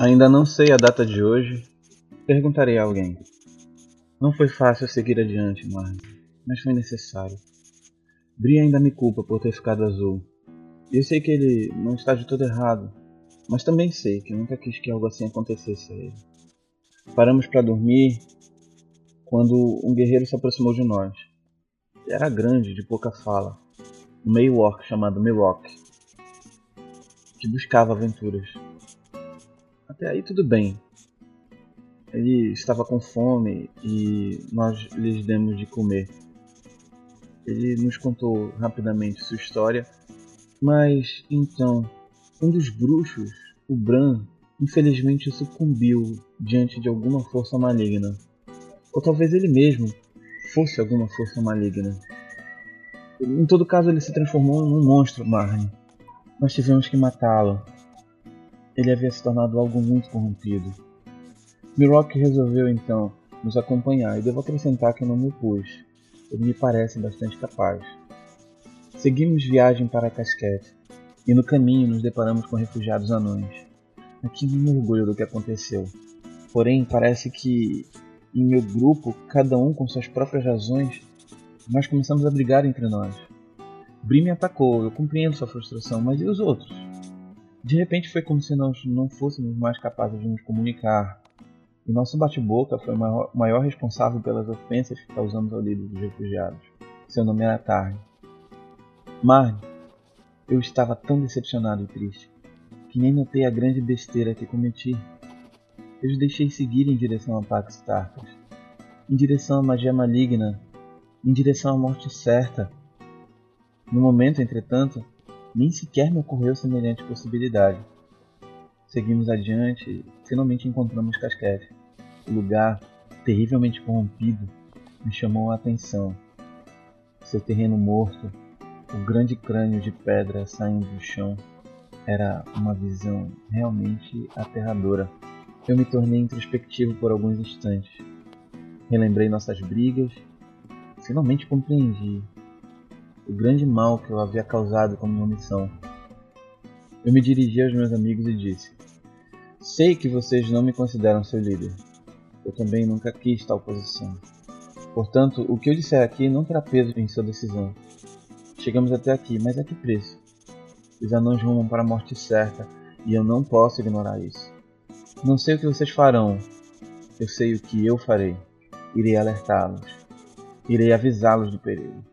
Ainda não sei a data de hoje. Perguntarei a alguém. Não foi fácil seguir adiante, Marne, mas foi necessário. Bri ainda me culpa por ter ficado azul. Eu sei que ele não está de todo errado, mas também sei que nunca quis que algo assim acontecesse a ele. Paramos para dormir quando um guerreiro se aproximou de nós. Ele era grande, de pouca fala, um meio orc chamado Milwaukee, que buscava aventuras. Até aí tudo bem. Ele estava com fome e nós lhes demos de comer. Ele nos contou rapidamente sua história, mas então um dos bruxos, o Bran, infelizmente sucumbiu diante de alguma força maligna. Ou talvez ele mesmo fosse alguma força maligna. Em todo caso, ele se transformou num monstro, Marne. Nós tivemos que matá-lo. Ele havia se tornado algo muito corrompido. Mirok resolveu então nos acompanhar e devo acrescentar que não me opus. Ele me parece bastante capaz. Seguimos viagem para Casquete e no caminho nos deparamos com refugiados anões. Aqui não me orgulho do que aconteceu. Porém, parece que em meu grupo, cada um com suas próprias razões, nós começamos a brigar entre nós. Bri me atacou, eu compreendo sua frustração, mas e os outros? De repente foi como se nós não fôssemos mais capazes de nos comunicar. E nosso bate-boca foi o maior, maior, responsável pelas ofensas que causamos ao líder dos refugiados. Seu nome era Tarn. Marne, eu estava tão decepcionado e triste que nem notei a grande besteira que cometi. Eu os deixei seguir em direção a Pax Tarkas, em direção à magia maligna, em direção à morte certa. No momento, entretanto, nem sequer me ocorreu semelhante possibilidade. Seguimos adiante finalmente encontramos Casquete. O lugar, terrivelmente corrompido, me chamou a atenção. Seu terreno morto, o grande crânio de pedra saindo do chão, era uma visão realmente aterradora. Eu me tornei introspectivo por alguns instantes. Relembrei nossas brigas. Finalmente compreendi o grande mal que eu havia causado com minha omissão. Eu me dirigi aos meus amigos e disse: Sei que vocês não me consideram seu líder. Eu também nunca quis tal posição. Portanto, o que eu disser aqui não terá peso em sua decisão. Chegamos até aqui, mas a que preço? Os anões rumam para a morte certa e eu não posso ignorar isso. Não sei o que vocês farão, eu sei o que eu farei. Irei alertá-los. Irei avisá-los do perigo.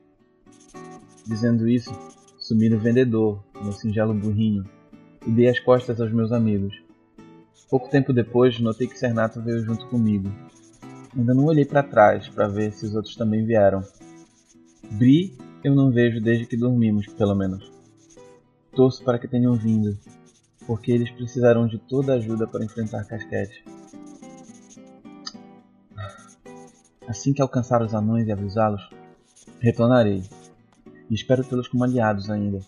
Dizendo isso, sumi no vendedor, meu singelo burrinho, e dei as costas aos meus amigos. Pouco tempo depois, notei que Cernato veio junto comigo. Ainda não olhei para trás para ver se os outros também vieram. Bri eu não vejo desde que dormimos, pelo menos. Torço para que tenham vindo, porque eles precisarão de toda ajuda para enfrentar Casquete. Assim que alcançar os anões e avisá-los, retornarei. E espero tê-los como aliados ainda.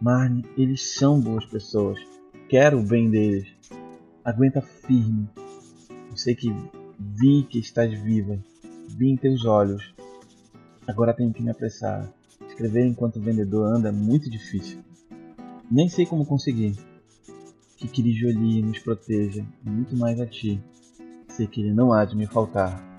Marne, eles são boas pessoas. Quero o bem deles. Aguenta firme. Eu sei que vi que estás viva. Vi em teus olhos. Agora tenho que me apressar. Escrever enquanto o vendedor anda é muito difícil. Nem sei como conseguir que Kiri nos proteja, muito mais a ti. Sei que ele não há de me faltar.